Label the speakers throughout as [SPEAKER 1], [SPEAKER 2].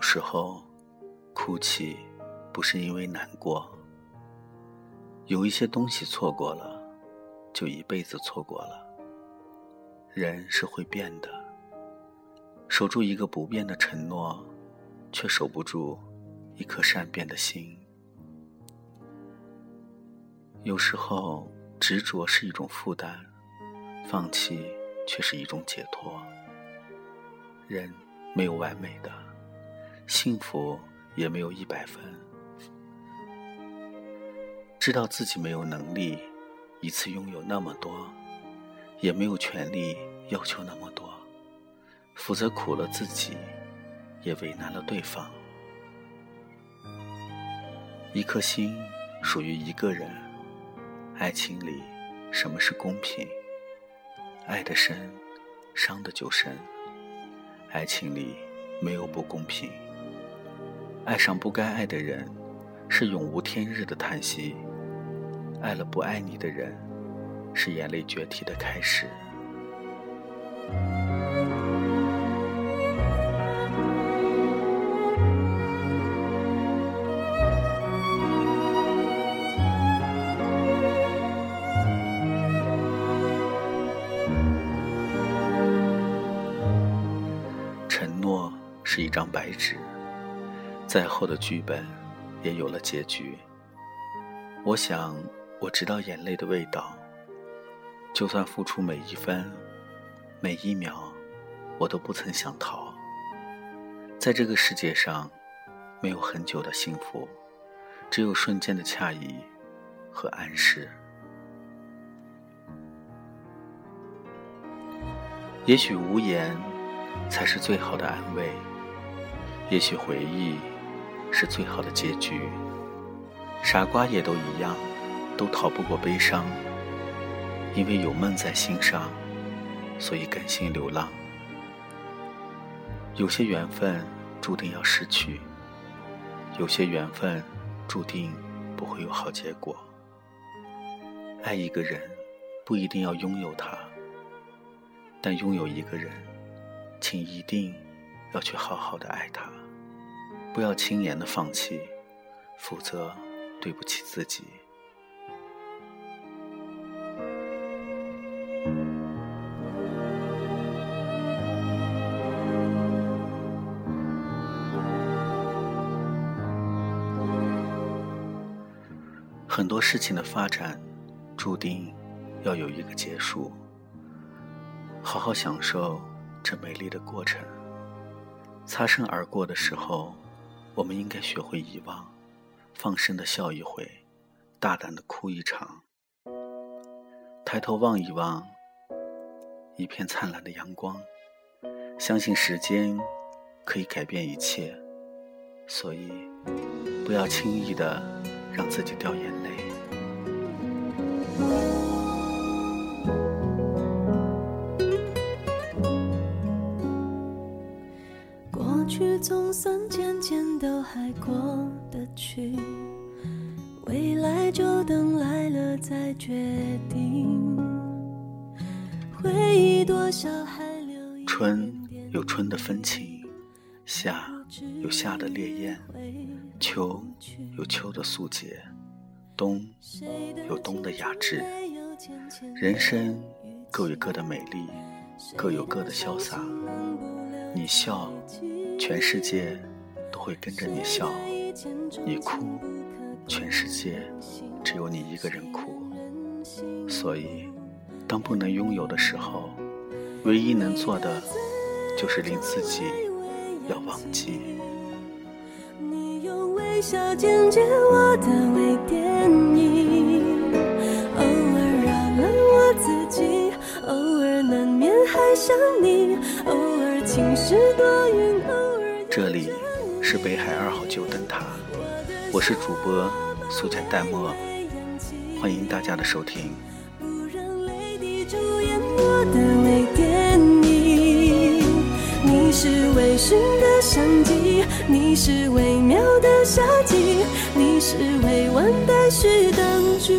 [SPEAKER 1] 有时候，哭泣不是因为难过。有一些东西错过了，就一辈子错过了。人是会变的，守住一个不变的承诺，却守不住一颗善变的心。有时候，执着是一种负担，放弃却是一种解脱。人没有完美的，幸福也没有一百分。知道自己没有能力一次拥有那么多，也没有权利要求那么多，否则苦了自己，也为难了对方。一颗心属于一个人，爱情里什么是公平？爱的深，伤的就深。爱情里没有不公平，爱上不该爱的人，是永无天日的叹息。爱了不爱你的人，是眼泪决堤的开始。承诺是一张白纸，再厚的剧本，也有了结局。我想。我知道眼泪的味道，就算付出每一分、每一秒，我都不曾想逃。在这个世界上，没有很久的幸福，只有瞬间的惬意和暗示。也许无言才是最好的安慰，也许回忆是最好的结局。傻瓜也都一样。都逃不过悲伤，因为有梦在心上，所以甘心流浪。有些缘分注定要失去，有些缘分注定不会有好结果。爱一个人不一定要拥有他，但拥有一个人，请一定要去好好的爱他，不要轻言的放弃，否则对不起自己。很多事情的发展，注定要有一个结束。好好享受这美丽的过程。擦身而过的时候，我们应该学会遗忘，放声的笑一回，大胆的哭一场。抬头望一望，一片灿烂的阳光。相信时间可以改变一切，所以不要轻易的让自己掉眼泪。
[SPEAKER 2] 过去总算渐渐都还过得去，未来就等来了再决定。回忆多少还留
[SPEAKER 1] 春有春的风情，夏有夏的烈焰，秋有秋的素洁。冬有冬的雅致，人生各有各的美丽，各有各的潇洒。你笑，全世界会跟着你笑；你哭，全世界只有你一个人哭。所以，当不能拥有的时候，唯一能做的就是令自己要忘记。
[SPEAKER 2] 微笑剪接我的微电影，偶尔我自己，偶尔难免还想你，偶尔晴时多云，偶尔
[SPEAKER 1] 这里是北海二号旧灯塔，我是主播苏浅淡漠，欢迎大家的收听。
[SPEAKER 2] 不让泪滴主演我的微电影，你是微醺的相机，你是微妙的。夏季，你是未完待续等句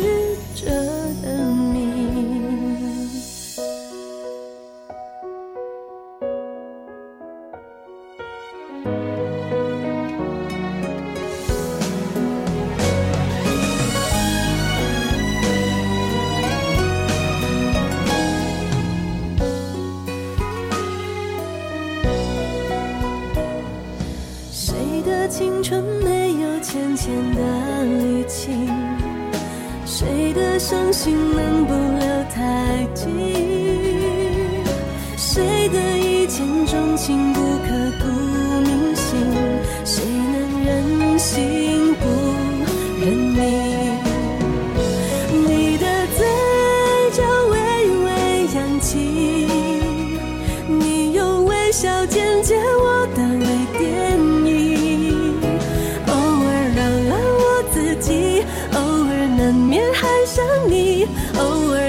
[SPEAKER 2] 谁的伤心能不留太久？谁的一见钟情不刻骨铭心？谁能忍心不认命？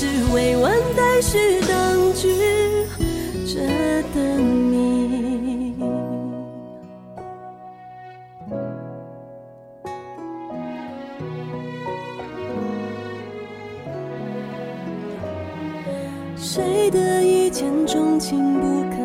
[SPEAKER 2] 是未完待续当局者的你。谁的一见钟情不